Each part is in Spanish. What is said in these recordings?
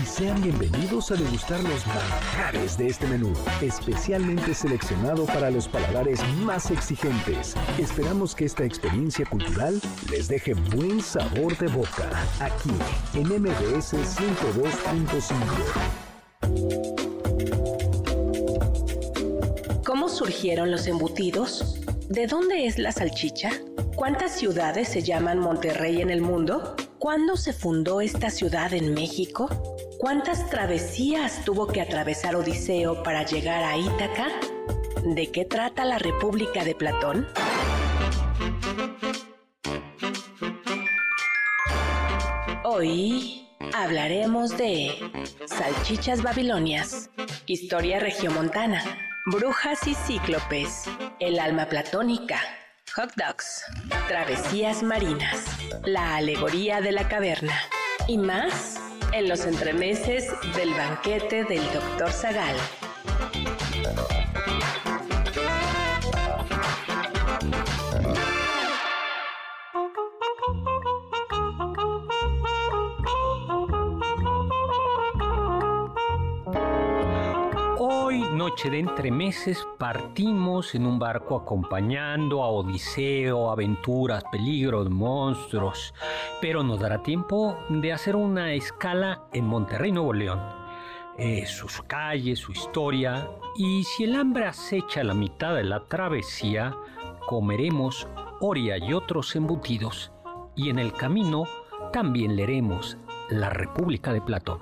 Y sean bienvenidos a degustar los manjares de este menú, especialmente seleccionado para los paladares más exigentes. Esperamos que esta experiencia cultural les deje buen sabor de boca, aquí en MBS 102.5. ¿Cómo surgieron los embutidos? ¿De dónde es la salchicha? ¿Cuántas ciudades se llaman Monterrey en el mundo? ¿Cuándo se fundó esta ciudad en México? ¿Cuántas travesías tuvo que atravesar Odiseo para llegar a Ítaca? ¿De qué trata la República de Platón? Hoy hablaremos de salchichas babilonias, historia regiomontana, brujas y cíclopes, el alma platónica, hot dogs, travesías marinas, la alegoría de la caverna y más en los entremeses del banquete del Dr. Zagal. Noche de entremeses partimos en un barco acompañando a Odiseo, aventuras, peligros, monstruos, pero nos dará tiempo de hacer una escala en Monterrey, Nuevo León. Eh, sus calles, su historia, y si el hambre acecha la mitad de la travesía, comeremos Oria y otros embutidos, y en el camino también leeremos La República de Platón.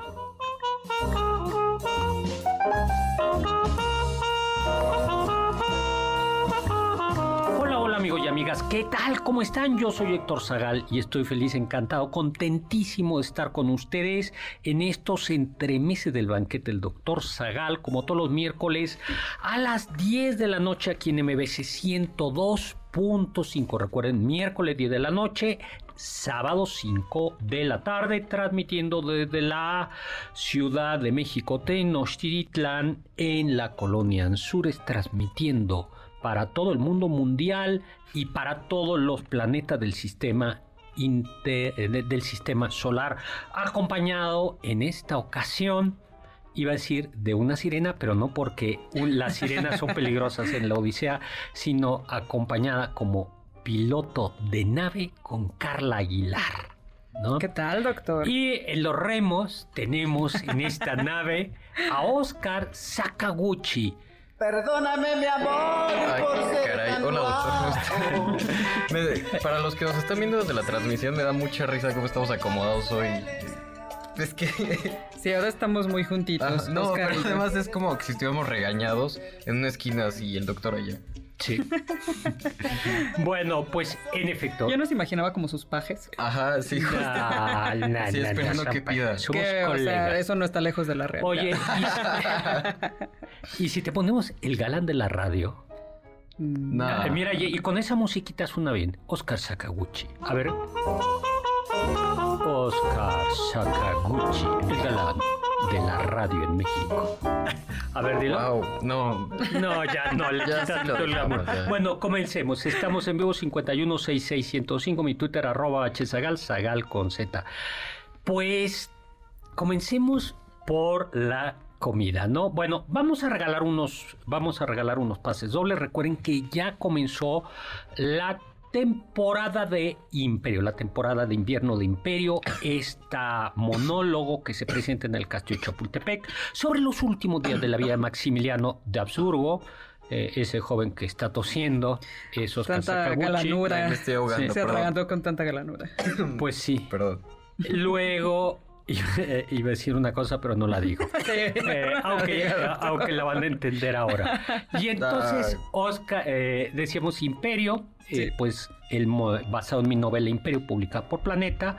Amigas, ¿qué tal? ¿Cómo están? Yo soy Héctor Zagal y estoy feliz, encantado, contentísimo de estar con ustedes en estos entremeses del banquete del doctor Zagal, como todos los miércoles a las 10 de la noche aquí en MBC 102.5. Recuerden, miércoles 10 de la noche, sábado 5 de la tarde, transmitiendo desde la Ciudad de México, Tenochtitlán, en la colonia Anzures, transmitiendo para todo el mundo mundial y para todos los planetas del sistema eh, del sistema solar, acompañado en esta ocasión, iba a decir de una sirena, pero no porque las sirenas son peligrosas en la Odisea, sino acompañada como piloto de nave con Carla Aguilar. ¿no? ¿Qué tal, doctor? Y en los remos tenemos en esta nave a Oscar Sakaguchi Perdóname, mi amor. Ay, caray. Hola, doctor. para los que nos están viendo desde la transmisión, me da mucha risa cómo estamos acomodados hoy. Es que. Sí, ahora estamos muy juntitos. no, pero además es como que si estuviéramos regañados en una esquina así y el doctor allá. Sí. bueno, pues en efecto. Yo nos imaginaba como sus pajes. Ajá, sí. No, no, sí, esperando que pida. Que, o sea, eso no está lejos de la realidad. Oye, ¿y si, te ponemos el galán de la radio? No. Eh, mira, y, con esa musiquita suena bien. Oscar Sakaguchi. A ver. Oscar Sakaguchi, el galán de la radio en México. A ver, dilo. no. No, ya no, ya Bueno, comencemos. Estamos en vivo 5166105, mi Twitter arroba hzagal, zagal con Z. Pues comencemos por la comida, ¿no? Bueno, vamos a regalar unos, vamos a regalar unos pases dobles. Recuerden que ya comenzó la temporada de Imperio, la temporada de invierno de Imperio, esta monólogo que se presenta en el Castillo de Chapultepec sobre los últimos días de la vida de Maximiliano de Habsburgo, eh, ese joven que está tosiendo, esos Tanta galanura. Me estoy ahogando, Se arragantó con tanta galanura. Pues sí. Perdón. Luego iba a decir una cosa, pero no la digo. Eh, aunque, aunque, la van a entender ahora. Y entonces, Oscar, eh, decíamos Imperio, eh, pues el, basado en mi novela Imperio, publicada por Planeta.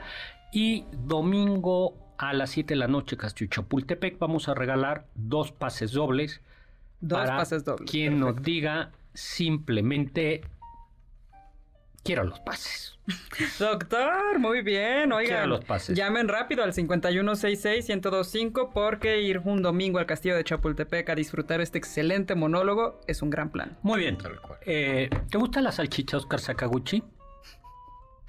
Y domingo a las 7 de la noche, Castillo Chapultepec, vamos a regalar dos pases dobles. Dos pases dobles. Quien nos diga simplemente quiero los pases. Doctor, muy bien. Oigan, los pases. llamen rápido al 5166-1025 porque ir un domingo al castillo de Chapultepec a disfrutar este excelente monólogo es un gran plan. Muy bien. Eh, ¿Te gusta la salchicha Oscar Sakaguchi?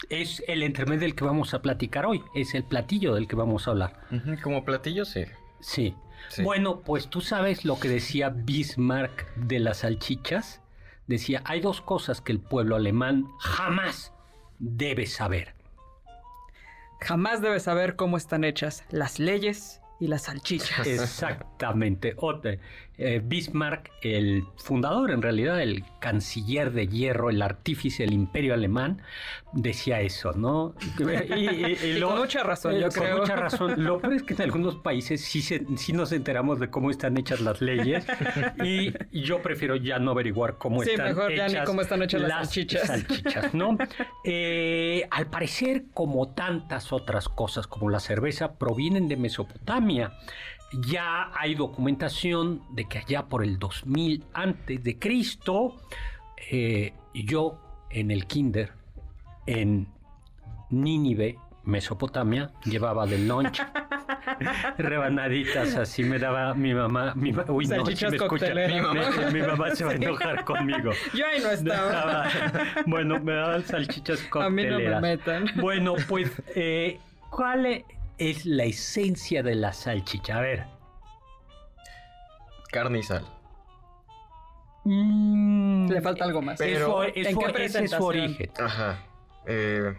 Es el entremedio del que vamos a platicar hoy. Es el platillo del que vamos a hablar. Como platillo, sí. Sí. Bueno, pues tú sabes lo que decía Bismarck de las salchichas decía, hay dos cosas que el pueblo alemán jamás debe saber. Jamás debe saber cómo están hechas las leyes y las salchichas. Exactamente. Eh, Bismarck, el fundador, en realidad, el canciller de hierro, el artífice del imperio alemán, decía eso, ¿no? Y, con mucha razón, yo creo. Con mucha razón. Lo peor es que en algunos países sí, sí nos enteramos de cómo están hechas las leyes y yo prefiero ya no averiguar cómo están mejor hechas, ya ni cómo están hechas las, salchichas. salchichas ¿no? Eh, al parecer, como tantas otras cosas como la cerveza, provienen de Mesopotamia ya hay documentación de que allá por el 2000 antes de Cristo, eh, yo en el kinder, en Nínive, Mesopotamia, llevaba del lunch rebanaditas así me daba mi mamá, mi uy no, me escucha, mi mamá, se va a enojar conmigo. Yo ahí no estaba. bueno, me daban salchichas cocteleras. A mí no me metan. Bueno, pues, eh, ¿cuál es? Es la esencia de la salchicha? A ver. Carne y sal. Mm, Le falta algo más. Pero, ¿En qué ese es su origen. Ajá. Eh,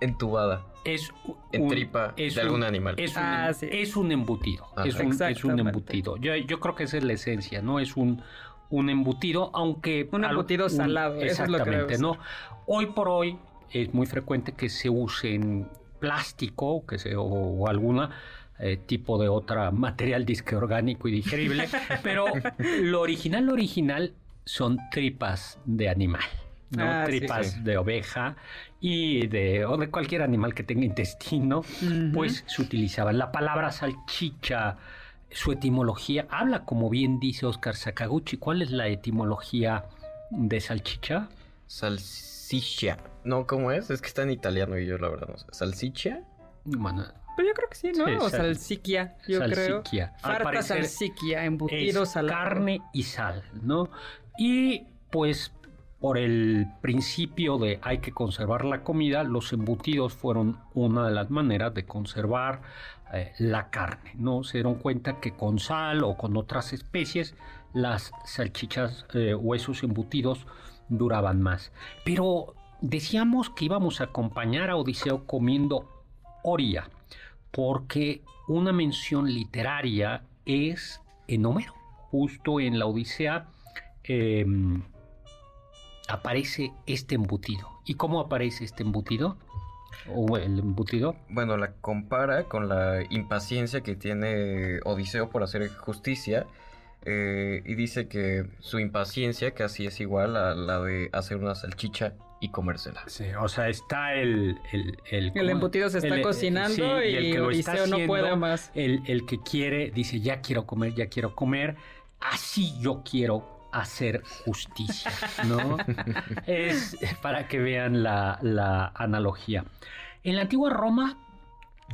entubada. Es en tripa de algún animal. Es un, ah, es un embutido. Es un, es un, embutido. Yo, yo, creo que esa es la esencia, ¿no? Es un, un embutido, aunque... Un embutido salado. Exactamente, ¿no? Hoy por hoy es muy frecuente que se usen plástico que se, o, alguna eh, tipo de otra material disque orgánico y digerible, pero lo original, lo original son tripas de animal. ¿no? Ah, tripas de oveja y de, o de cualquier animal que tenga intestino, pues se utilizaban. La palabra salchicha, su etimología, habla como bien dice Oscar Sakaguchi. ¿Cuál es la etimología de salchicha? Salchicha. No, ¿cómo es? Es que está en italiano y yo la verdad no sé. ¿Salsicha? Bueno. Pero yo creo que sí, ¿no? o salsiquia, yo salsiquia. creo. Farta salsiquia, embutido es carne y sal, ¿no? Y pues por el principio de hay que conservar la comida, los embutidos fueron una de las maneras de conservar eh, la carne, ¿no? Se dieron cuenta que con sal o con otras especies las salchichas eh, o esos embutidos duraban más. Pero Decíamos que íbamos a acompañar a Odiseo comiendo oria, porque una mención literaria es en Homero. Justo en la Odisea em, aparece este embutido. ¿Y cómo aparece este embutido? ¿O el embutido? Bueno, la compara con la impaciencia que tiene Odiseo por hacer justicia. Eh, y dice que su impaciencia casi es igual a la de hacer una salchicha y comérsela. Sí, o sea, está el... El, el, embutido se está cocinando y, el que no puede más. El, el que quiere, dice, ya quiero comer, ya quiero comer, así yo quiero hacer justicia, ¿no? es para que vean la, la analogía. En la antigua Roma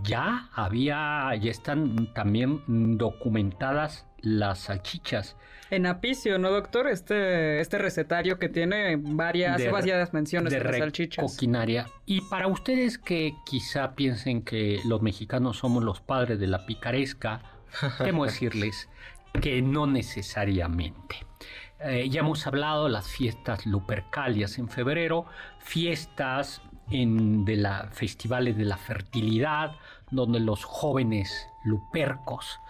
ya había, ya están también documentadas las salchichas. En Apicio, ¿no, doctor? Este, este recetario que tiene varias, varias menciones de, las salchichas. Coquinaria. Y para ustedes que quizá piensen que los mexicanos somos los padres de la picaresca, temo decirles que no necesariamente. Eh, ya hemos hablado de las fiestas lupercalias en febrero, fiestas en, de la festivales de la fertilidad, donde los jóvenes lupercos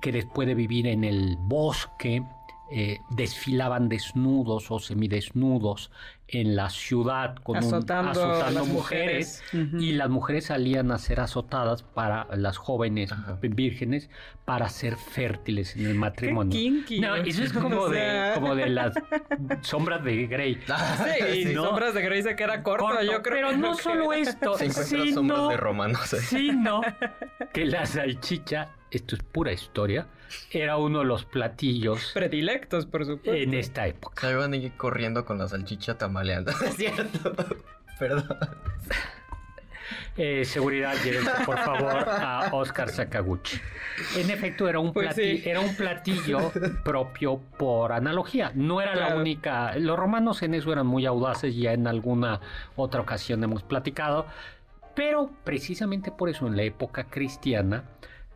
que después de vivir en el bosque eh, desfilaban desnudos o semidesnudos en la ciudad con azotando, mujeres, y las mujeres salían a ser azotadas para las jóvenes vírgenes para ser fértiles en el matrimonio. no, eso es como de, como de las sombras de Grey. sí, sombras de Grey se queda corto, yo creo. Pero no solo esto, sino, de romanos. Sino que la salchicha, esto es pura historia, era uno de los platillos predilectos, por supuesto. En esta época. Se iban a ir corriendo con la salchicha tamaleando, es cierto. Perdón. Eh, seguridad, llévense por favor a Oscar Sakaguchi. En efecto, era un, pues platillo, era un platillo propio por analogía. No era la única. Los romanos en eso eran muy audaces, ya en alguna otra ocasión hemos platicado. Pero precisamente por eso, en la época cristiana,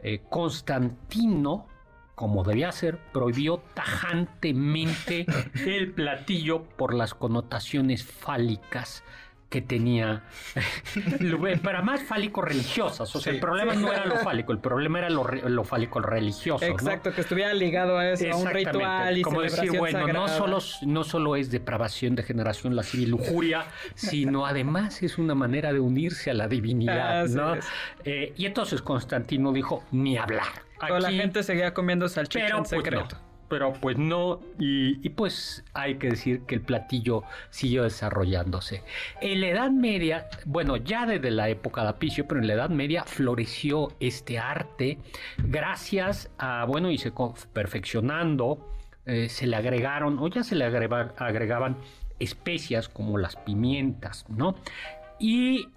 eh, Constantino como debía ser, prohibió tajantemente el platillo por las connotaciones fálicas que tenía para más fálico religiosas o sea el problema no era lo fálico el problema era lo, fálico religioso exacto que estuviera ligado a eso a un ritual y como decir bueno no solo no solo es depravación degeneración la y lujuria sino además es una manera de unirse a la divinidad ¿no? Eh, y entonces Constantino dijo ni hablar Toda la gente seguía comiendo salchicha en pues, secreto. Pero pues no, y, pues hay que decir que el platillo siguió desarrollándose. En la Edad Media, bueno, ya desde la época de Apicio, pero en la Edad Media floreció este arte gracias a, bueno, y se perfeccionando, eh, se le agregaron, o ya se le agregaban especias como las pimientas, ¿no? Y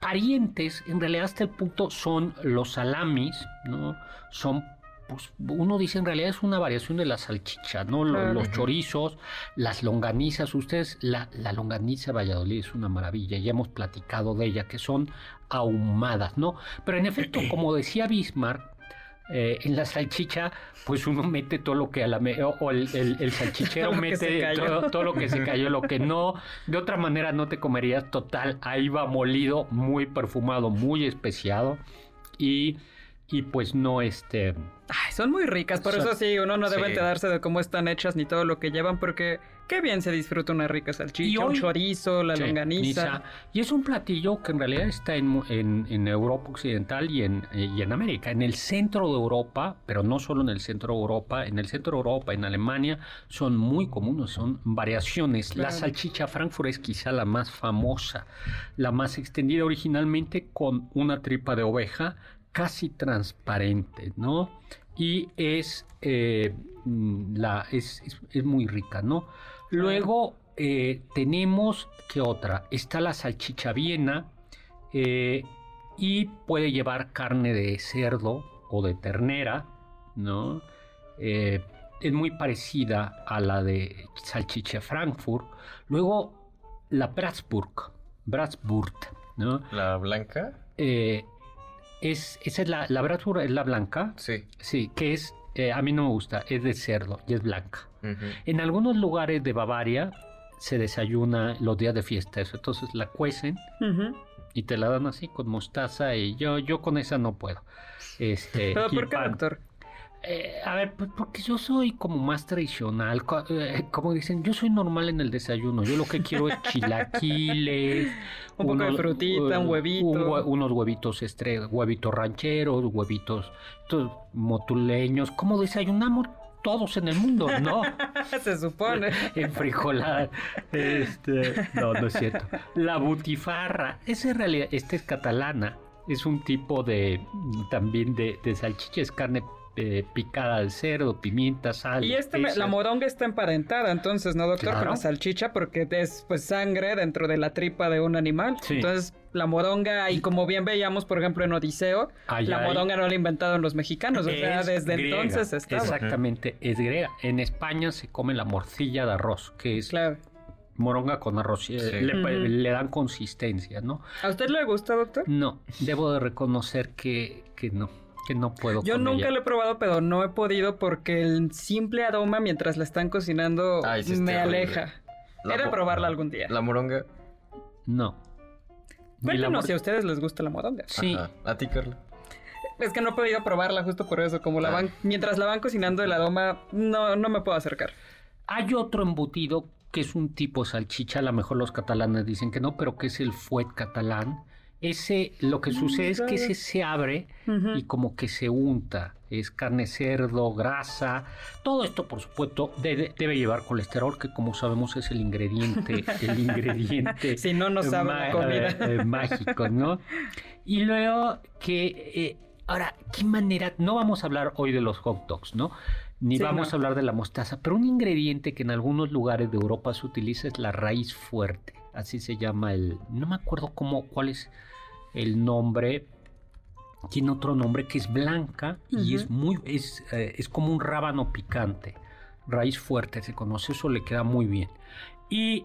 parientes, en realidad hasta el punto son los salamis, ¿no? Son, pues uno dice en realidad es una variación de la salchicha, ¿no? Los, chorizos, las longanizas, ustedes, la, la longaniza Valladolid es una maravilla, ya hemos platicado de ella, que son ahumadas, ¿no? Pero en efecto, como decía Bismarck, eh, en la salchicha, pues uno mete todo lo que a la o, el, salchichero mete todo, lo que se cayó, lo que no, de otra manera no te comerías total, ahí va molido, muy perfumado, muy especiado y, y pues no este Ay, son muy ricas, por eso sí, uno no debe enterarse de cómo están hechas ni todo lo que llevan, porque qué bien se disfruta una rica salchicha, un chorizo, la longaniza. Y es un platillo que en realidad está en, en, Europa Occidental y en, y en América. En el centro de Europa, pero no solo en el centro de Europa, en el centro de Europa, en Alemania, son muy comunes, son variaciones. La salchicha Frankfurt es quizá la más famosa, la más extendida originalmente con una tripa de oveja casi transparente, ¿no? Y es, eh, mm, la, es, muy rica, ¿no? Luego eh, tenemos, ¿qué otra? Está la salchicha viena eh, y puede llevar carne de cerdo o de ternera, ¿no? es muy parecida a la de salchicha Frankfurt. Luego la Bratsburg, Bratsburg, ¿no? ¿La blanca? Es, esa es la, la es la blanca. Sí. Sí, que es, eh, a mí no me gusta, es de cerdo y es blanca. En algunos lugares de Bavaria se desayuna los días de fiesta, eso. Entonces la cuecen y te la dan así con mostaza y yo, yo con esa no puedo. Este, ¿Pero por qué, doctor? Eh, a ver, pues porque yo soy como más tradicional, eh, como dicen, yo soy normal en el desayuno, yo lo que quiero es chilaquiles, un poco de frutita, un huevito, unos huevitos estre, huevitos rancheros, huevitos motuleños, como desayunamos todos en el mundo, ¿no? Se supone. en frijolada. Este, no, no es cierto. La butifarra, esa en realidad, esta es catalana, es un tipo de también de, de salchicha, es carne eh, picada de cerdo, pimienta, sal. Y este la moronga está emparentada, entonces, ¿no, doctor? Con la salchicha, porque es pues sangre dentro de la tripa de un animal. Entonces, la moronga, y como bien veíamos, por ejemplo, en Odiseo, la moronga no la inventaron los mexicanos, o sea, desde entonces estaba. Exactamente, es griega. En España se come la morcilla de arroz, que es moronga con arroz. Eh, le, dan consistencia, ¿no? ¿A usted le gusta, doctor? No, debo de reconocer que, que no que no puedo. Yo nunca lo he probado, pero no he podido porque el simple aroma mientras la están cocinando me aleja. He probarla algún día. ¿La moronga? No. Cuéntanos si a ustedes les gusta la moronga. Sí. ¿A ti, Carla? es que no he podido probarla justo por eso. Como la ah. van, mientras la van cocinando de la doma, no, no me puedo acercar. Hay otro embutido que es un tipo salchicha, a lo mejor los catalanes dicen que no, pero que es el fuet catalán. Ese, lo que sucede es que ese se abre y como que se unta. Es carne cerdo, grasa. Todo esto, por supuesto, debe, llevar colesterol, que como sabemos es el ingrediente, el ingrediente. si no, no sabe comida. Eh, eh, mágico, ¿no? Y luego que, eh, ahora, ¿qué manera? No vamos a hablar hoy de los hot dogs, ¿no? Ni vamos a hablar de la mostaza, pero un ingrediente que en algunos lugares de Europa se utiliza es la raíz fuerte. Así se llama el. No me acuerdo cómo, cuál es el nombre. Tiene otro nombre que es blanca y es muy. Es, eh, es como un rábano picante. Raíz fuerte se conoce, eso le queda muy bien. Y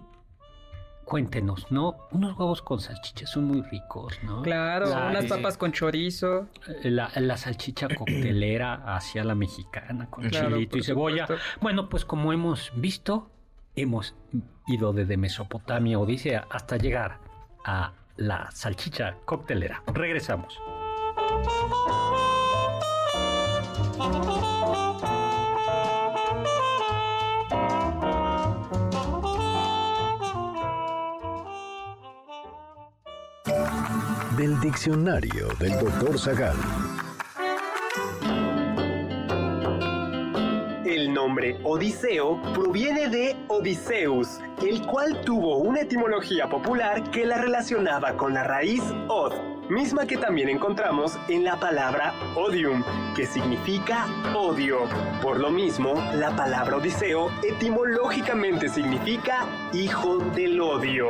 cuéntenos, ¿no? Unos huevos con salchicha son muy ricos, ¿no? Claro, unas papas con chorizo. Eh, la, salchicha coctelera hacia la mexicana con chilito y cebolla. Bueno, pues como hemos visto, hemos ido desde Mesopotamia, Odisea, hasta llegar a la salchicha coctelera. Regresamos. del diccionario del doctor Zagal. Nombre Odiseo proviene de Odiseus, el cual tuvo una etimología popular que la relacionaba con la raíz od, misma que también encontramos en la palabra odium, que significa odio. Por lo mismo, la palabra Odiseo etimológicamente significa hijo del odio.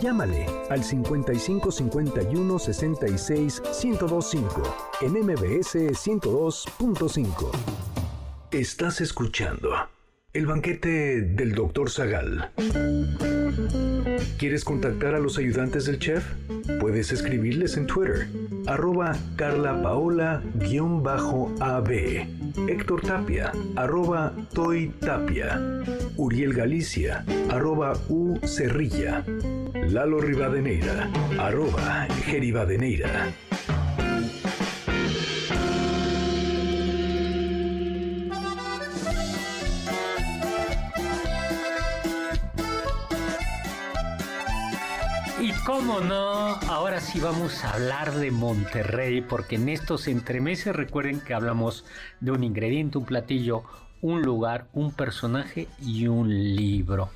Llámale al 55 51 66 1025 en MBS 102.5. Estás escuchando el banquete del Dr. Zagal. ¿Quieres contactar a los ayudantes del chef? Puedes escribirles en Twitter, arroba Carla Paola-AB, Héctor Tapia, arroba Toy Tapia, Uriel Galicia, arroba U Cerrilla, Lalo Rivadeneira, arroba Geribadeneira. Y cómo no, ahora sí vamos a hablar de Monterrey, porque en estos entremeses recuerden que hablamos de un ingrediente, un platillo, un lugar, un personaje y un libro.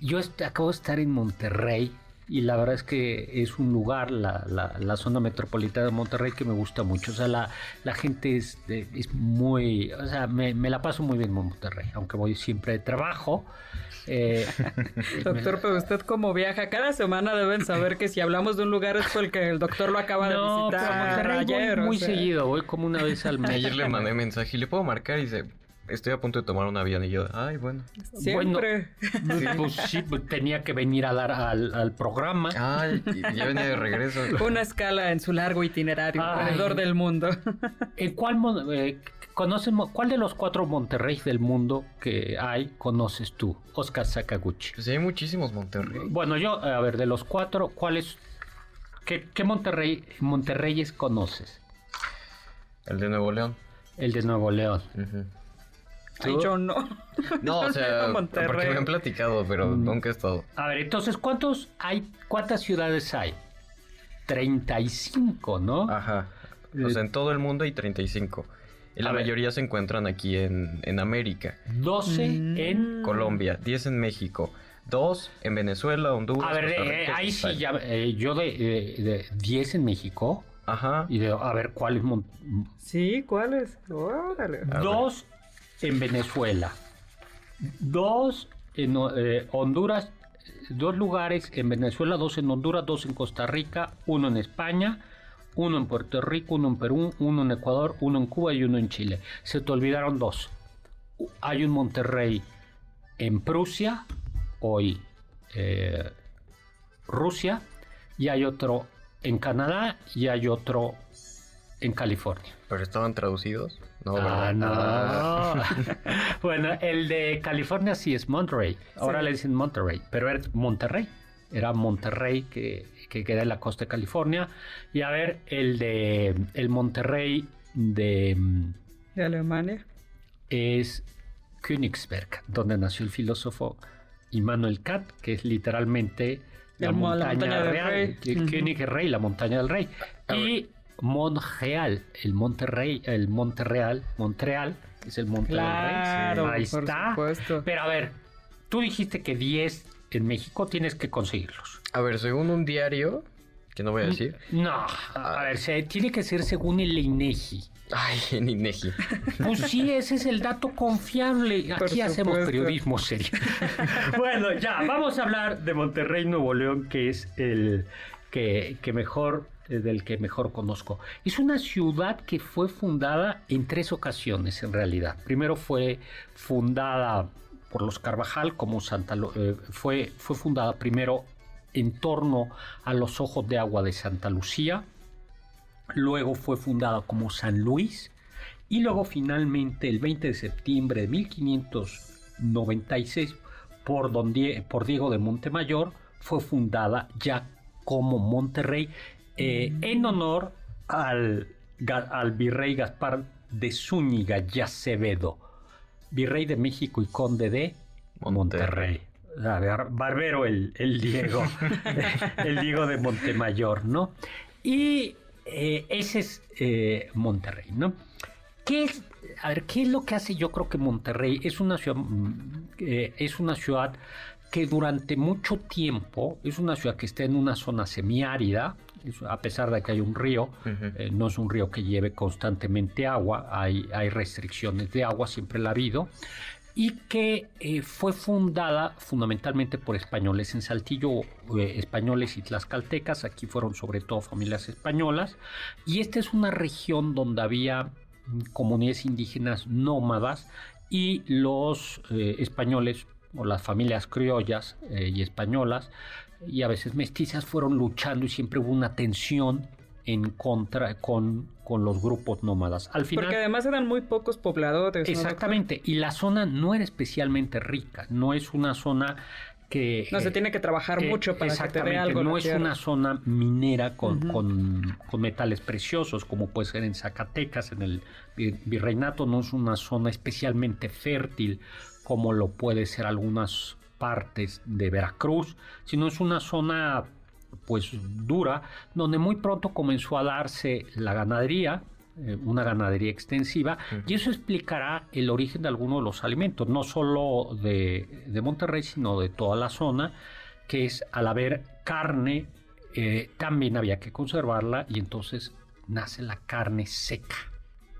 Yo acabo de estar en Monterrey y la verdad es que es un lugar, la, la, zona metropolitana de Monterrey que me gusta mucho. O sea, la, la gente es, es muy, o sea, me, me, la paso muy bien en Monterrey, aunque voy siempre de trabajo. Eh, doctor, pero usted como viaja cada semana deben saber que si hablamos de un lugar es porque el doctor lo acaba de visitar. ayer, voy muy seguido, voy como una vez al mes. Ayer le mandé mensaje y le puedo marcar y dice, estoy a punto de tomar un avión y yo, ay, bueno. Siempre. pues sí, pues, tenía que venir a dar al, programa. Ay, ya venía de regreso. Una escala en su largo itinerario alrededor del mundo. ¿En cuál, eh, ¿Cuál de los cuatro Monterrey del mundo que hay conoces tú, Oscar Sakaguchi? Pues hay muchísimos Monterrey. Bueno, yo, a ver, de los cuatro, ¿cuáles, qué, qué Monterrey, Monterreyes conoces? El de Nuevo León. El de Nuevo León. Ay, yo no. No, o sea, porque me han platicado, pero mm. nunca he estado. A ver, entonces, ¿cuántos hay, cuántas ciudades hay? 35, ¿no? Ajá. O sea, en todo el mundo hay 35. Y la mayoría se encuentran aquí en, en América. 12 mm. en Colombia, 10 en México, 2 en Venezuela, Honduras. A ver, eh, ahí sí, ya, eh, yo de, de, 10 en México. Ajá. Y de, a ver, ¿cuáles? Sí, ¿cuáles? Órale. Dos en Venezuela. Dos en eh, Honduras, dos lugares en Venezuela, dos en Honduras, dos en Costa Rica, uno en España, uno en Puerto Rico, uno en Perú, uno en Ecuador, uno en Cuba y uno en Chile. Se te olvidaron dos. Hay un Monterrey en Prusia, hoy eh, Rusia, y hay otro en Canadá y hay otro en California. ¿Pero estaban traducidos? No, ah, no. bueno, el de California sí es Monterrey. Ahora le dicen Monterrey, pero era Monterrey. Era Monterrey que, queda en la costa de California. Y a ver, el de el Monterrey de, de Alemania es Königsberg, donde nació el filósofo Immanuel Kant, que es literalmente la, montaña, del rey. König la montaña del rey. Y Montreal, el Monterrey, el Monterreal, Montreal, es el Monte claro, Ahí está. Pero a ver, tú dijiste que 10 en México tienes que conseguirlos. A ver, según un diario, que no voy a decir. No, a ah. ver, se, tiene que ser según el INEGI. Ay, en INEGI. Pues sí, ese es el dato confiable. Aquí hacemos periodismo serio. bueno, ya, vamos a hablar de Monterrey, Nuevo León, que es el que, que mejor del que mejor conozco. Es una ciudad que fue fundada en tres ocasiones en realidad. Primero fue fundada por los Carvajal como Santa eh, fue, fue fundada primero en torno a los ojos de agua de Santa Lucía. Luego fue fundada como San Luis y luego finalmente el 20 de septiembre de 1596 por, don por Diego de Montemayor fue fundada ya como Monterrey eh, en honor al, al, virrey Gaspar de Zúñiga y Acevedo, virrey de México y conde de Monterrey. barbero el, el Diego, el Diego de Montemayor, ¿no? Y eh, ese es eh, Monterrey, ¿no? ¿Qué es, a ver, ¿qué es lo que hace? Yo creo que Monterrey es una ciudad, mm, es una ciudad que durante mucho tiempo es una ciudad que está en una zona semiárida, a pesar de que hay un río, eh, no es un río que lleve constantemente agua, hay, hay restricciones de agua, siempre la ha habido, y que eh, fue fundada fundamentalmente por españoles en Saltillo, eh, españoles y tlaxcaltecas, aquí fueron sobre todo familias españolas, y esta es una región donde había comunidades indígenas nómadas y los españoles o las familias criollas y españolas y a veces mestizas fueron luchando y siempre hubo una tensión en contra con, con los grupos nómadas. Al final, Porque además eran muy pocos pobladores. Exactamente, y la zona no era especialmente rica, no es una zona que... No se tiene que trabajar mucho para que te dé algo. No es una zona minera con, con, con, metales preciosos como puede ser en Zacatecas, en el virreinato, no es una zona especialmente fértil como lo puede ser algunas partes de Veracruz, sino es una zona pues dura, donde muy pronto comenzó a darse la ganadería, eh, una ganadería extensiva, y eso explicará el origen de algunos de los alimentos, no solo de, de Monterrey, sino de toda la zona, que es al haber carne, eh, también había que conservarla, y entonces nace la carne seca,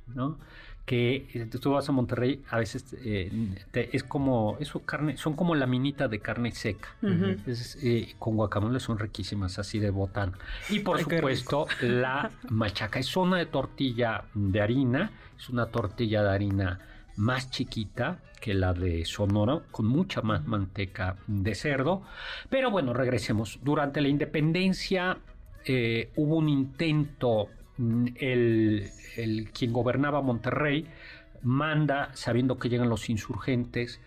¿no? Que eh, tú vas a Monterrey, a veces eh, es como, eso carne, son como la minita de carne seca. Eh, con guacamole son riquísimas, así de botán. Y por supuesto, la machaca es zona de tortilla de harina, es una tortilla de harina más chiquita que la de Sonora, con mucha más manteca de cerdo. Pero bueno, regresemos. Durante la independencia hubo un intento El, quien gobernaba Monterrey manda, sabiendo que llegan los insurgentes,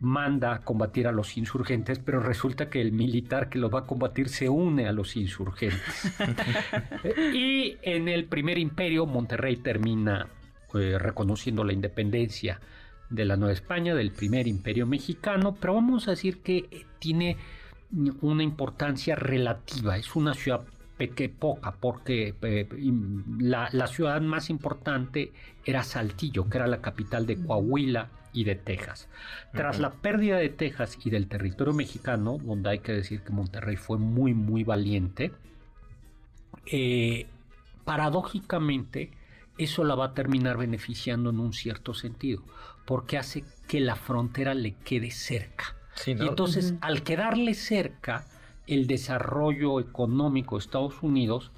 manda a combatir a los insurgentes, pero resulta que el militar que los va a combatir se une a los insurgentes. y en el primer imperio, Monterrey termina eh, reconociendo la independencia de la Nueva España, del primer imperio mexicano, pero vamos a decir que tiene una importancia relativa, es una ciudad que poca, porque eh, la, ciudad más importante era Saltillo, que era la capital de Coahuila y de Texas. Tras la pérdida de Texas y del territorio mexicano, donde hay que decir que Monterrey fue muy, muy valiente, eh, paradójicamente eso la va a terminar beneficiando en un cierto sentido, porque hace que la frontera le quede cerca. Y entonces, al quedarle cerca, el desarrollo económico de Estados Unidos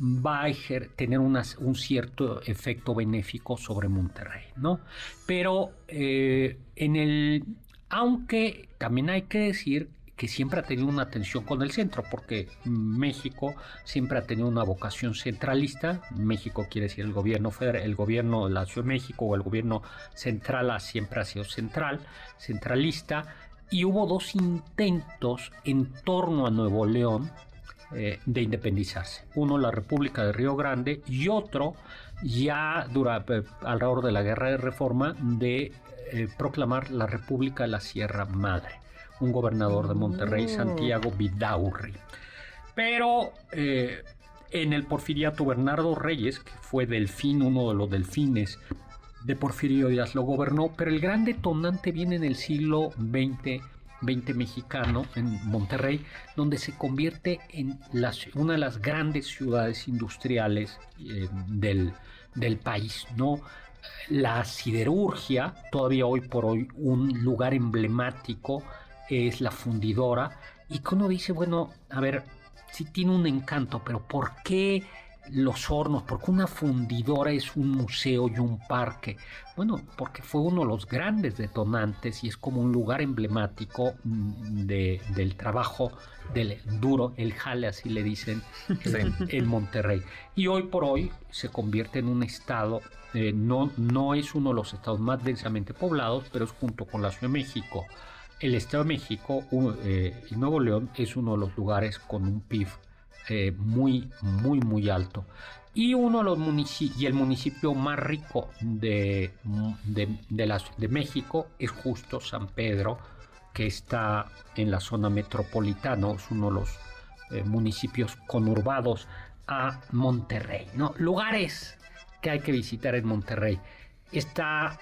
va a tener un cierto efecto benéfico sobre Monterrey, ¿no? Pero eh, en el, aunque también hay que decir que siempre ha tenido una tensión con el centro, porque México siempre ha tenido una vocación centralista. México quiere decir el gobierno federal, el gobierno de la Ciudad de México o el gobierno central siempre ha sido central, centralista. Y hubo dos intentos en torno a Nuevo León eh, de independizarse. Uno la República de Río Grande y otro ya eh, alrededor de la Guerra de Reforma de eh, proclamar la República de la Sierra Madre un gobernador de Monterrey, mm. Santiago Vidaurri. Pero en el porfiriato Bernardo Reyes, que fue delfín, uno de los delfines de Porfirio Díaz, lo gobernó, pero el gran detonante viene en el siglo XX, XX mexicano, en Monterrey, donde se convierte en una de las grandes ciudades industriales eh, del, del país, ¿no? La siderurgia, todavía hoy por hoy un lugar emblemático es la fundidora, y que uno dice, bueno, a ver, sí tiene un encanto, pero ¿por qué los hornos? ¿Por qué una fundidora es un museo y un parque? Bueno, porque fue uno de los grandes detonantes y es como un lugar emblemático mm, de, del trabajo del duro, el jale, así le dicen, en, Monterrey. Y hoy por hoy se convierte en un estado, eh, no, no es uno de los estados más densamente poblados, pero es junto con la Ciudad de México el Estado de México eh, y Nuevo León es uno de los lugares con un PIB eh, muy, muy, muy alto. Y uno de los municipios, y el municipio más rico de, de, de, México es justo San Pedro, que está en la zona metropolitana, es uno de los eh, municipios conurbados a Monterrey. ¿no? Lugares que hay que visitar en Monterrey. Está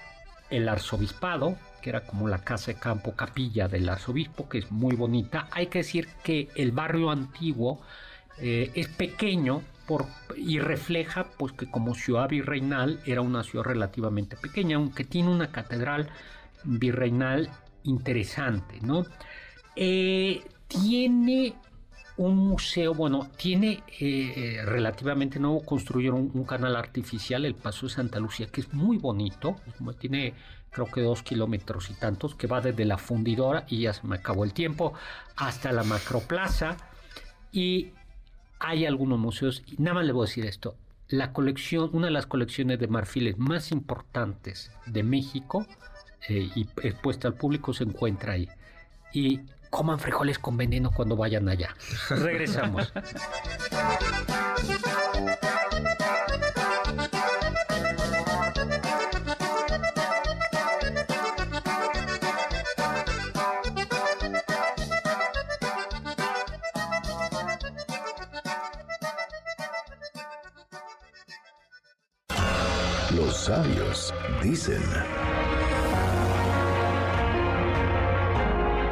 el arzobispado, que era como la casa de campo capilla del arzobispo, que es muy bonita. Hay que decir que el barrio antiguo eh, es pequeño y refleja pues que como ciudad virreinal era una ciudad relativamente pequeña, aunque tiene una catedral virreinal interesante, ¿no? Eh, tiene un museo, bueno, tiene eh, relativamente nuevo, construyeron un, canal artificial, el Paso de Santa Lucía, que es muy bonito, tiene creo que dos kilómetros y tantos, que va desde la fundidora, y ya se me acabó el tiempo, hasta la macroplaza. Y hay algunos museos, y nada más le voy a decir esto, la colección, una de las colecciones de marfiles más importantes de México eh, y expuesta al público se encuentra ahí. Y coman frijoles con veneno cuando vayan allá. Regresamos.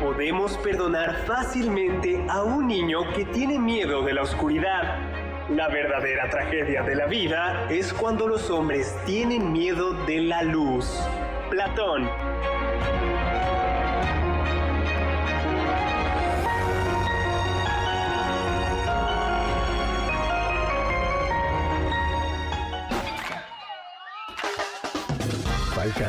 Podemos perdonar fácilmente a un niño que tiene miedo de la oscuridad. La verdadera tragedia de la vida es cuando los hombres tienen miedo de la luz. Platón.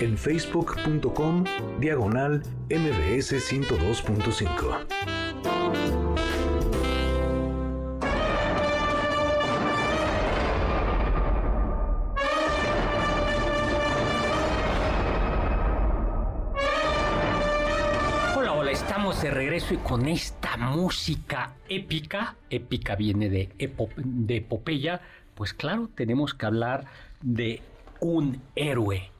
en facebook.com diagonal mbs 102.5. Hola, hola, estamos de regreso y con esta música épica, épica viene de, de epopeya, pues claro, tenemos que hablar de un héroe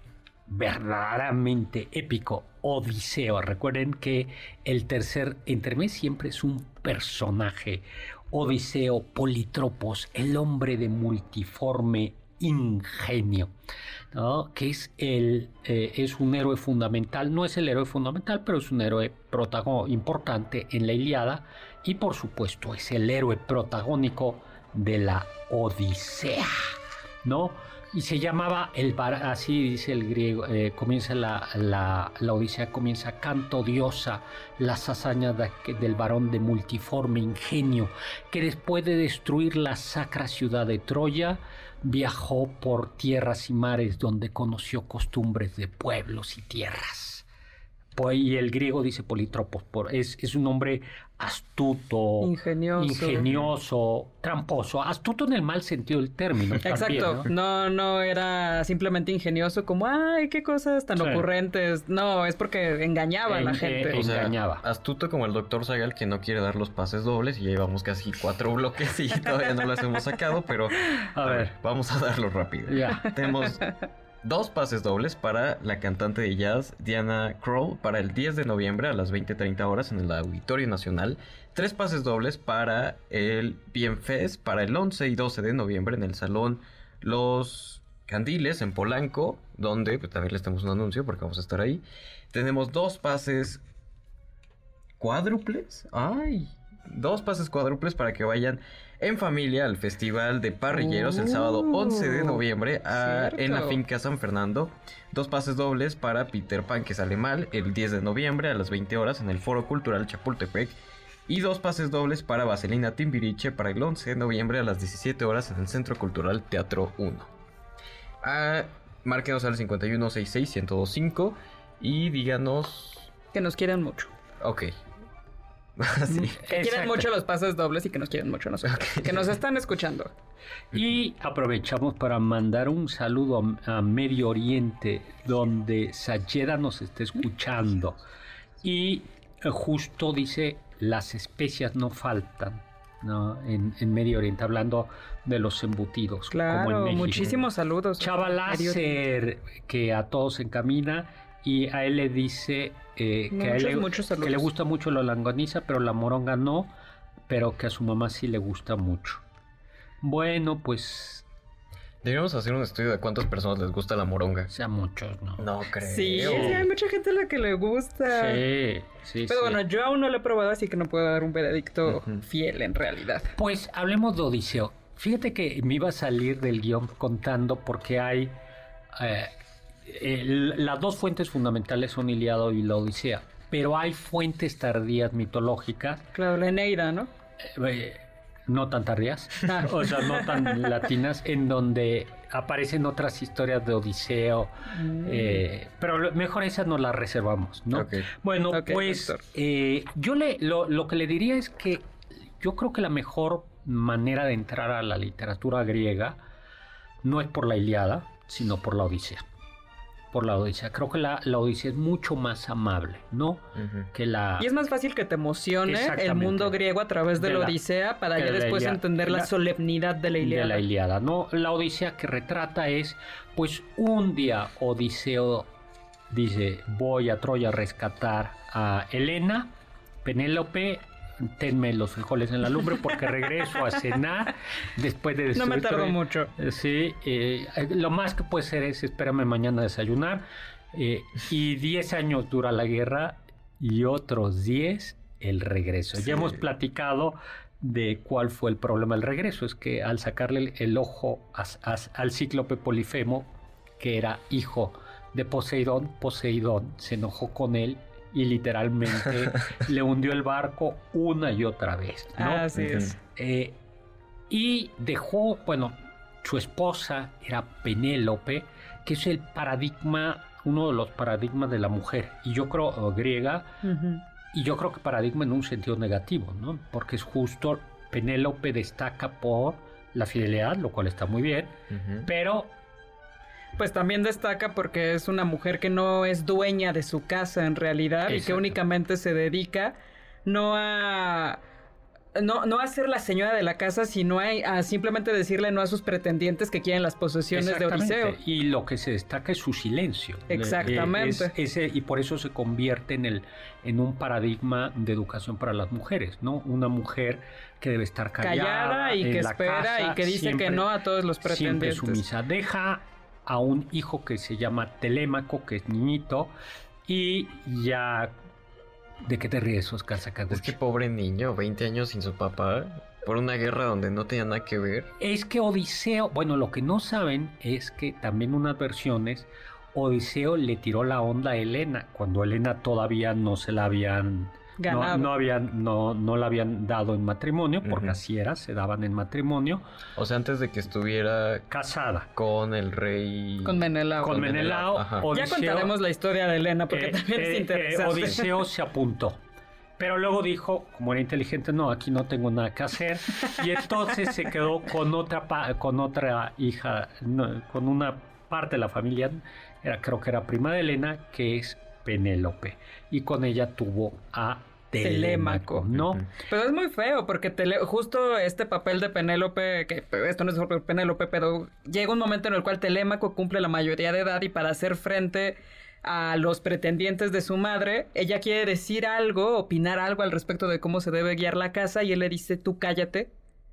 verdaderamente épico, Odiseo. Recuerden que el tercer intermes siempre es un personaje. Odiseo Politropos, el hombre de multiforme ingenio, que es, el, eh, es un héroe fundamental, no es el héroe fundamental, pero es un héroe importante en la Iliada y por supuesto es el héroe protagónico de la Odisea, ¿no? Y se llamaba el así dice el griego, eh, comienza la, la, Odisea, comienza canto diosa, las hazañas del varón de multiforme ingenio, que después de destruir la sacra ciudad de Troya, viajó por tierras y mares donde conoció costumbres de pueblos y tierras. Y el griego dice politropos, por, es, es un hombre astuto, ingenioso. ingenioso, tramposo, astuto en el mal sentido del término. Exacto, ¿no? ¿no? era simplemente ingenioso como, ay, qué cosas tan ocurrentes. No, es porque engañaba a la gente. engañaba. Astuto como el doctor Zagal que no quiere dar los pases dobles y llevamos casi cuatro bloques y todavía no las hemos sacado, pero a, ver, vamos a darlo rápido. Ya. Tenemos dos pases dobles para la cantante de jazz Diana Kroll para el 10 de noviembre a las 20.30 horas en el Auditorio Nacional. Tres pases dobles para el Bienfest para el 11 y 12 de noviembre en el Salón Los Candiles en Polanco, donde pues, también les tenemos un anuncio porque vamos a estar ahí. Tenemos dos pases cuádruples. Ay, dos pases cuádruples para que vayan en familia al Festival de Parrilleros el sábado 11 de noviembre en la finca San Fernando. Dos pases dobles para Peter Pan que sale mal el 10 de noviembre a las 20 horas en el Foro Cultural Chapultepec. Y dos pases dobles para Vaselina Timbiriche para el 11 de noviembre a las 17 horas en el Centro Cultural Teatro 1. Ah, márquenos al 5166 y díganos... Que nos quieran mucho. Ok, Que quieren mucho los pases dobles y que nos quieren mucho nosotros. Que nos están escuchando. Y aprovechamos para mandar un saludo a, Medio Oriente, donde Sayeda nos está escuchando. Y eh, justo dice, las especias no faltan. ¿no? En, Medio Oriente, hablando de los embutidos. Claro, muchísimos saludos. Chavalácer, que a todos encamina y a él le dice eh, que, a él le, que le gusta mucho la langoniza, pero la moronga no, pero que a su mamá sí le gusta mucho. Bueno, pues Deberíamos hacer un estudio de cuántas personas les gusta la moronga. sea, muchos, ¿no? No creo. Sí, hay mucha gente a la que le gusta. Sí, sí. Pero bueno, yo aún no lo he probado, así que no puedo dar un veredicto fiel en realidad. Pues hablemos de Odiseo. Fíjate que me iba a salir del guion contando porque hay eh, las dos fuentes fundamentales son Iliado y la Odisea, pero hay fuentes tardías mitológicas. Claro, la Eneida, ¿no? Eh, eh, no tan tardías, ah. o sea, no tan latinas, en donde aparecen otras historias de Odiseo, mm. eh, pero mejor esas no las reservamos, ¿no? Bueno, pues yo le, lo, lo que le diría es que yo creo que la mejor manera de entrar a la literatura griega no es por la Iliada, sino por la Odisea por la Odisea. Creo que la, Odisea es mucho más amable, ¿no? Que la... Y es más fácil que te emocione el mundo griego a través de, la Odisea para ya después entender la, solemnidad de la Iliada. De la Iliada, ¿no? La Odisea que retrata es, pues, un día Odiseo dice, voy a Troya a rescatar a Helena, Penélope tenme los frijoles en la lumbre porque regreso a cenar después de... No me tardo mucho. Sí, eh, lo más que puede ser es espérame mañana a desayunar. Eh, y 10 años dura la guerra y otros 10 el regreso. Ya hemos platicado de cuál fue el problema del regreso. Es que al sacarle el, ojo al cíclope Polifemo, que era hijo de Poseidón, Poseidón se enojó con él y literalmente le hundió el barco una y otra vez. ¿no? Así es. Eh, y dejó, bueno, su esposa era Penélope, que es el paradigma, uno de los paradigmas de la mujer, y yo creo griega, y yo creo que paradigma en un sentido negativo, ¿no? Porque es justo, Penélope destaca por la fidelidad, lo cual está muy bien, pero pues también destaca porque es una mujer que no es dueña de su casa en realidad y que únicamente se dedica no a no, no hacer la señora de la casa, sino a, simplemente decirle no a sus pretendientes que quieren las posesiones de Odiseo. Y lo que se destaca es su silencio. Exactamente. ese, y por eso se convierte en, el, en un paradigma de educación para las mujeres, ¿no? Una mujer que debe estar callada, y que espera y que dice que no a todos los pretendientes. Siempre sumisa. Deja a un hijo que se llama Telémaco, que es niñito, y ya ¿De qué te ríes, Oscar Sakaguchi? Es que pobre niño, 20 años sin su papá, por una guerra donde no tenía nada que ver. Es que Odiseo, bueno, lo que no saben es que también unas versiones, Odiseo le tiró la onda a Helena, cuando Helena todavía no se la habían... No, no, habían, no, no la habían dado en matrimonio, porque así era, se daban en matrimonio. O sea, antes de que estuviera casada con el rey. Con Menelao. Con Menelao. ya contaremos la historia de Elena, porque eh, también es eh, eh, interesante. Odiseo se apuntó. Pero luego dijo, como era inteligente, no, aquí no tengo nada que hacer. Y entonces se quedó con otra, con otra hija, con una parte de la familia, era, creo que era prima de Elena, que es Penélope. Y con ella tuvo a Telémaco, ¿no? Pero es muy feo porque justo este papel de Penélope, que esto no es de Penélope, pero llega un momento en el cual Telémaco cumple la mayoría de edad y para hacer frente a los pretendientes de su madre, ella quiere decir algo, opinar algo al respecto de cómo se debe guiar la casa y él le dice, tú cállate.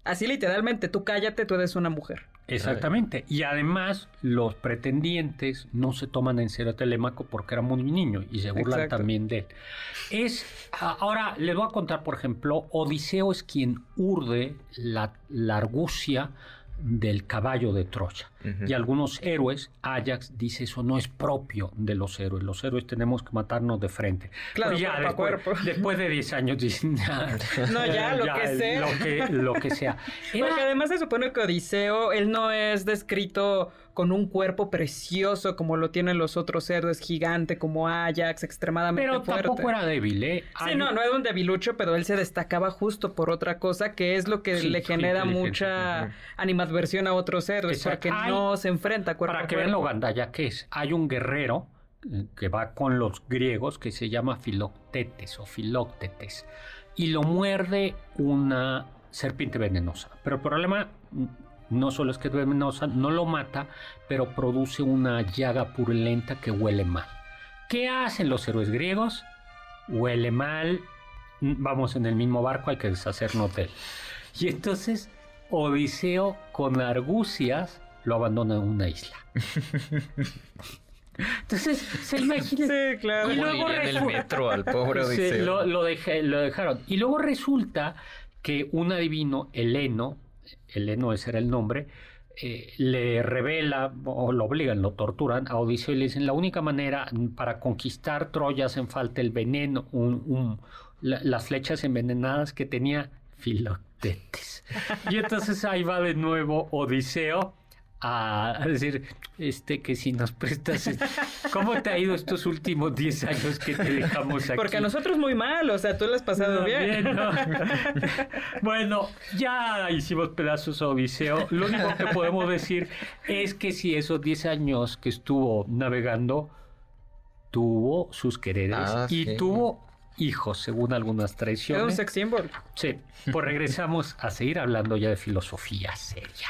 Así literalmente, tú cállate, tú eres una mujer. Exactamente. Y además, los pretendientes no se toman en serio a Telémaco porque era muy niño y se burlan también de él. Es, ahora, les voy a contar, por ejemplo, Odiseo es quien urde la, la argucia del caballo de Troya. Y algunos héroes, Ajax dice eso no es propio de los héroes. Los héroes tenemos que matarnos de frente. Claro, ya después, después, de 10 años dicen, no, ya, lo que sea. Lo que, lo que sea. Porque además se supone que Odiseo, él no es descrito con un cuerpo precioso como lo tienen los otros héroes, gigante como Ajax, extremadamente pero fuerte. Pero tampoco era débil, ¿eh? Sí, no, no era un debilucho, pero él se destacaba justo por otra cosa que es lo que le genera mucha animadversión a otros héroes, porque no se enfrenta cuerpo Para que vean lo gandalla que es, hay un guerrero eh, que va con los griegos que se llama Filoctetes o Filoctetes y lo muerde una serpiente venenosa. Pero el problema no solo es que es venenosa, no lo mata, pero produce una llaga purulenta que huele mal. ¿Qué hacen los héroes griegos? Huele mal, vamos en el mismo barco, hay que deshacernos de él. Y entonces Odiseo con argucias lo abandona en una isla. Entonces, se imagina. Sí, claro. Y luego en el metro al pobre Odiseo. lo, lo dejaron. Y luego resulta que un adivino, Heleno, Heleno ese era el nombre, eh, le revela o lo obligan, lo torturan a Odiseo y le dicen la única manera para conquistar Troya hacen falta el veneno, las flechas envenenadas que tenía Filoctetes. y entonces ahí va de nuevo Odiseo a decir este que si nos prestas ¿cómo te ha ido estos últimos 10 años que te dejamos aquí? Porque a nosotros muy mal, o sea, tú lo has pasado bien. bueno, ya hicimos pedazos a Odiseo. Lo único que podemos decir es que si esos 10 años que estuvo navegando tuvo sus quereres ah, y tuvo hijos, según algunas tradiciones. Es un sex symbol. Sí, pues regresamos a seguir hablando ya de filosofía seria.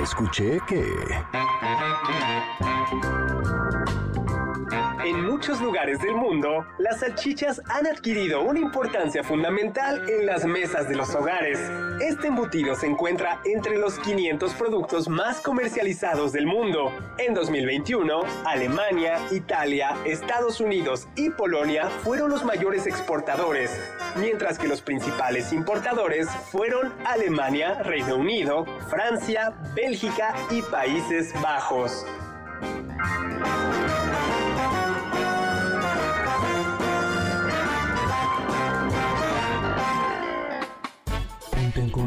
Escuché que... Muchos lugares del mundo, las salchichas han adquirido una importancia fundamental en las mesas de los hogares. Este embutido se encuentra entre los 500 productos más comercializados del mundo. En 2021, Alemania, Italia, Estados Unidos y Polonia fueron los mayores exportadores, mientras que los principales importadores fueron Alemania, Reino Unido, Francia, Bélgica y Países Bajos.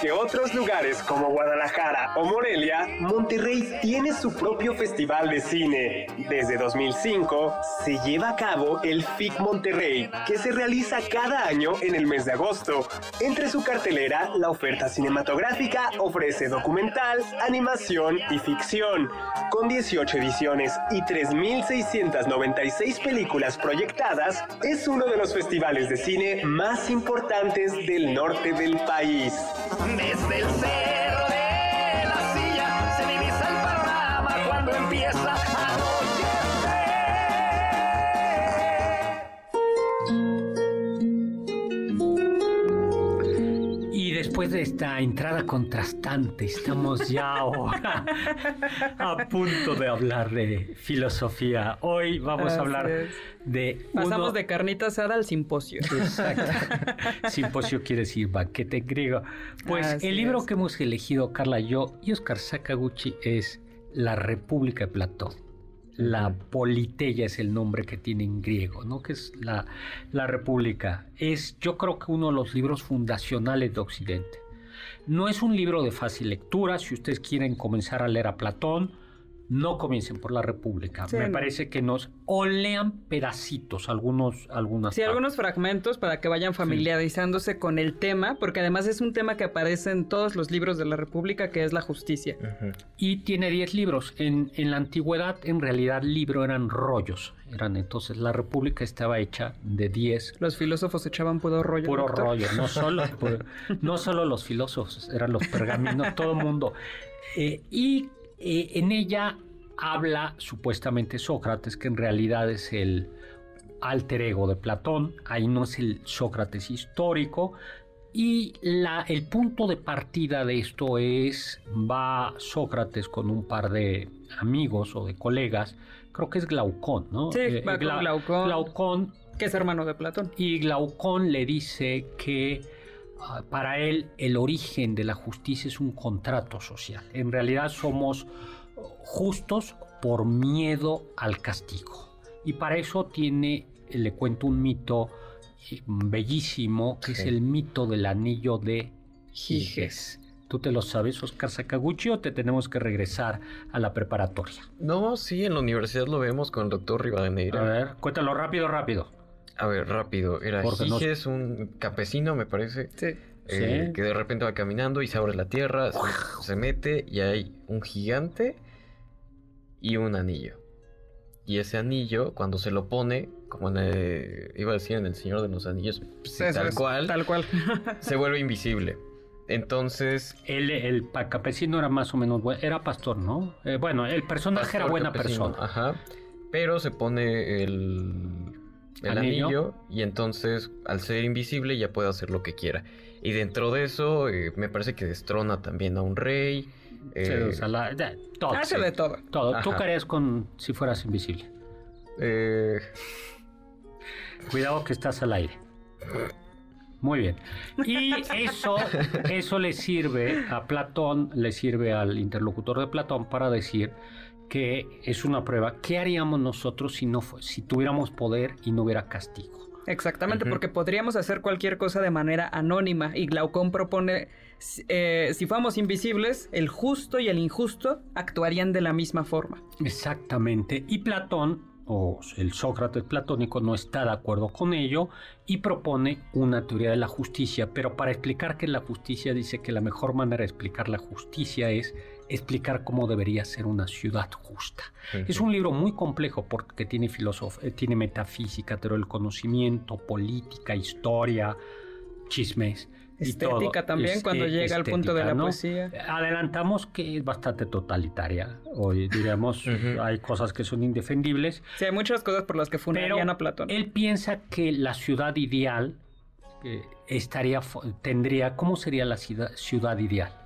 que otros lugares como Guadalajara o Morelia, Monterrey tiene su propio festival de cine. Desde 2005 se lleva a cabo el FIC Monterrey, que se realiza cada año en el mes de agosto. Entre su cartelera, la oferta cinematográfica ofrece documental, animación y ficción. Con 18 ediciones y 3.696 películas proyectadas, es uno de los festivales de cine más importantes del norte del país. Desde el cerro esta entrada contrastante, estamos ya ahora a punto de hablar de filosofía. Hoy vamos a hablar de... Pasamos de carnita asada al simposio. Exacto. simposio quiere decir banquete griego. Pues el libro que hemos elegido, Carla, yo y Oscar Sakaguchi es La República de Platón. La Politeia es el nombre que tiene en griego, ¿no? Que es la, la República. Es, yo creo que uno de los libros fundacionales de Occidente. No es un libro de fácil lectura. Si ustedes quieren comenzar a leer a Platón, no comiencen por la República. Me parece que nos o lean pedacitos, algunos, algunas. Sí, algunos fragmentos para que vayan familiarizándose con el tema, porque además es un tema que aparece en todos los libros de la República, que es la justicia. Y tiene 10 libros. En, en, la antigüedad, en realidad, libro eran rollos. Eran entonces la República estaba hecha de 10. Los filósofos echaban puro rollo. Puro rollo, no solo, no solo los filósofos, eran los pergaminos, todo el mundo. Eh, y eh, en ella habla supuestamente Sócrates, que en realidad es el alter ego de Platón, ahí no es el Sócrates histórico, y la, el punto de partida de esto es, va Sócrates con un par de amigos o de colegas, creo que es Glaucón, ¿no? Sí, eh, va con Glaucón, Glaucón, que es hermano de Platón. Y Glaucón le dice que para él el origen de la justicia es un contrato social. En realidad somos justos por miedo al castigo. Y para eso tiene, le cuento un mito eh, bellísimo, que es el mito del anillo de Giges. ¿Tú te lo sabes, Oscar Sakaguchi, o te tenemos que regresar a la preparatoria? No, sí, en la universidad lo vemos con el doctor Rivadeneira. A ver, cuéntalo rápido, rápido. A ver, rápido. Era Giges, un campesino, me parece. Eh, que de repente va caminando y se abre la tierra, se, mete y hay un gigante y un anillo. Y ese anillo, cuando se lo pone, como iba a decir en El Señor de los Anillos, tal cual, tal cual, se vuelve invisible. Entonces. El, el campesino era más o menos bueno, era pastor, ¿no? Eh, bueno, el personaje era buena persona. Ajá. Pero se pone el, el ¿Anillo? y entonces, al ser invisible, ya puede hacer lo que quiera. Y dentro de eso, eh, me parece que destrona también a un rey. Eh, todo, hace de todo. Todo. Tú querías con si fueras invisible. Eh... Cuidado que estás al aire. Muy bien. Y eso, eso le sirve a Platón, le sirve al interlocutor de Platón para decir que es una prueba. ¿Qué haríamos nosotros si no si tuviéramos poder y no hubiera castigo? Exactamente, porque podríamos hacer cualquier cosa de manera anónima y Glaucón propone, eh, si fuéramos invisibles, el justo y el injusto actuarían de la misma forma. Exactamente, y Platón, o el Sócrates platónico, no está de acuerdo con ello y propone una teoría de la justicia, pero para explicar qué es la justicia dice que la mejor manera de explicar la justicia es explicar cómo debería ser una ciudad justa. Es un libro muy complejo porque tiene, eh, tiene metafísica, pero el conocimiento, política, historia, chismes. Estética también, cuando llega al punto de la poesía. Adelantamos que es bastante totalitaria. Hoy diríamos, hay cosas que son indefendibles. Sí, hay muchas cosas por las que fundarían a Platón. Él piensa que la ciudad ideal eh, estaría, tendría, ¿cómo sería la ciudad ideal?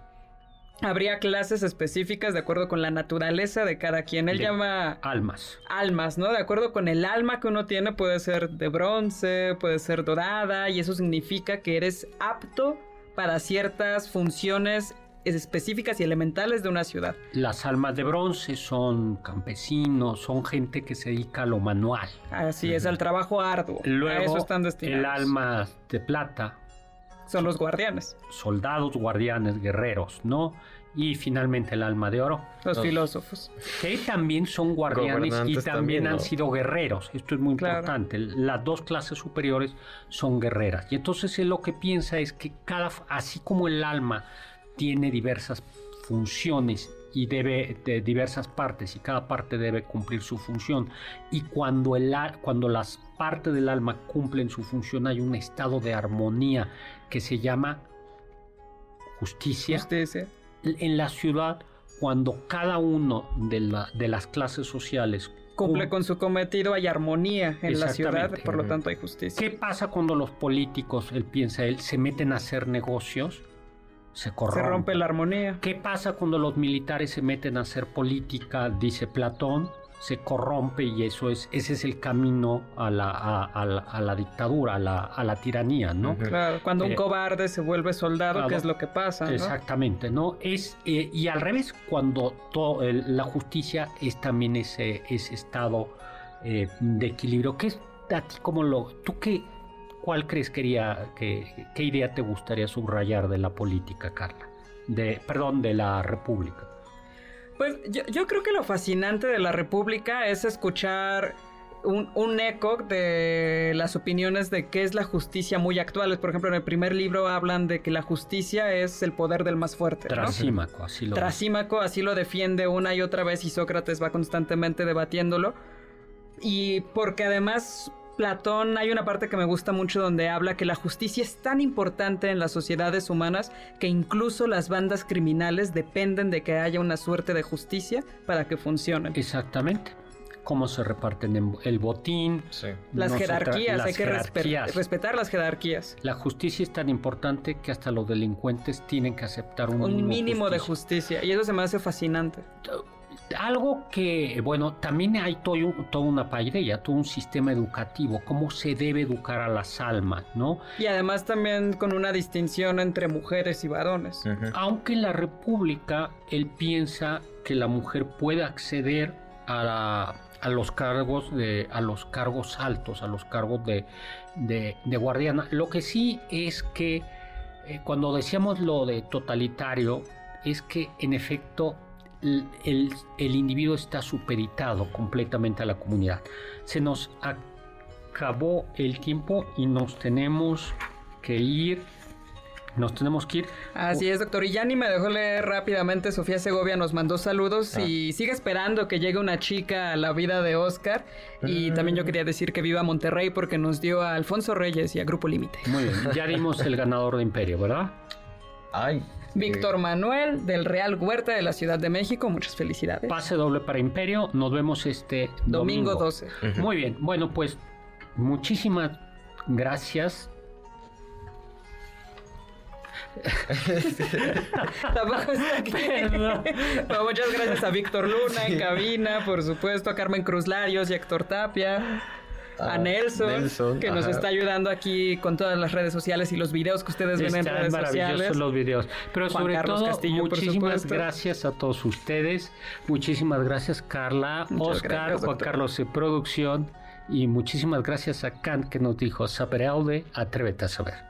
Habría clases específicas de acuerdo con la naturaleza de cada quien. Él llama... Almas. Almas, ¿no? De acuerdo con el alma que uno tiene, puede ser de bronce, puede ser dorada, y eso significa que eres apto para ciertas funciones específicas y elementales de una ciudad. Las almas de bronce son campesinos, son gente que se dedica a lo manual. Así es, al trabajo arduo. Luego, eso están destinados. el alma de plata son los guardianes. Soldados, guardianes, guerreros, ¿no? Y finalmente el alma de oro. Los, filósofos. Que también son guardianes y también, han sido guerreros. Esto es muy importante. Las dos clases superiores son guerreras. Y entonces él lo que piensa es que cada, así como el alma tiene diversas funciones y debe de diversas partes y cada parte debe cumplir su función y cuando el cuando las partes del alma cumplen su función hay un estado de armonía que se llama justicia, en la ciudad cuando cada uno de, la, de las clases sociales cumple con su cometido, hay armonía en la ciudad, por lo tanto hay justicia. ¿Qué pasa cuando los políticos, él piensa él, se meten a hacer negocios? Se, corrompe. se rompe la armonía. ¿Qué pasa cuando los militares se meten a hacer política? Dice Platón, se corrompe y eso es, ese es el camino a la, a, la, dictadura, a la, a la, tiranía, ¿no? Claro, cuando un eh, cobarde se vuelve soldado, ¿qué es lo que pasa? Exactamente, ¿no? Es, eh, y al revés, cuando la justicia es también ese, ese estado eh, de equilibrio. ¿Qué es a ti como lo... ¿Tú qué, cuál crees quería, que, qué idea te gustaría subrayar de la política, Carla? De, perdón, de la república. Pues yo, creo que lo fascinante de la República es escuchar un, eco de las opiniones de qué es la justicia muy actuales. Por ejemplo, en el primer libro hablan de que la justicia es el poder del más fuerte. Trasímaco, así lo Trasímaco, así lo defiende una y otra vez y Sócrates va constantemente debatiéndolo. Y porque además Platón hay una parte que me gusta mucho donde habla que la justicia es tan importante en las sociedades humanas que incluso las bandas criminales dependen de que haya una suerte de justicia para que funcionen. Exactamente cómo se reparten el botín. Las jerarquías, hay que respetar las jerarquías. La justicia es tan importante que hasta los delincuentes tienen que aceptar un, un mínimo, de justicia. Y eso se me hace fascinante algo que, bueno, también hay todo, toda una paideia, todo un sistema educativo, cómo se debe educar a las almas, ¿no? Y además también con una distinción entre mujeres y varones. Aunque en la República él piensa que la mujer puede acceder a, a los cargos de a los cargos altos, a los cargos de, de, guardiana. Lo que sí es que eh, cuando decíamos lo de totalitario, es que en efecto el, individuo está superitado completamente a la comunidad. Se nos acabó el tiempo y nos tenemos que ir. Nos tenemos que ir. Así es, doctor. Y ya ni me dejó leer rápidamente. Sofía Segovia nos mandó saludos ah. y sigue esperando que llegue una chica a la vida de Oscar. Y mm. también yo quería decir que viva Monterrey porque nos dio a Alfonso Reyes y a Grupo Límite. Muy bien, ya dimos el ganador de Imperio, ¿verdad? Ay, Víctor Manuel del Real Huerta de la Ciudad de México, muchas felicidades. Pase doble para Imperio, nos vemos este domingo, 12. Muy bien, bueno pues muchísimas gracias. Tampoco está aquí. muchas gracias a Víctor Luna en cabina, por supuesto, a Carmen Cruz Larios y Héctor Tapia a Nelson, que nos está ayudando aquí con todas las redes sociales y los videos que ustedes ven en redes sociales. los videos. Pero sobre todo, muchísimas gracias a todos ustedes. Muchísimas gracias, Carla, Oscar, Juan Carlos de Producción. Y muchísimas gracias a Kant que nos dijo, saber aude, atrévete a saber.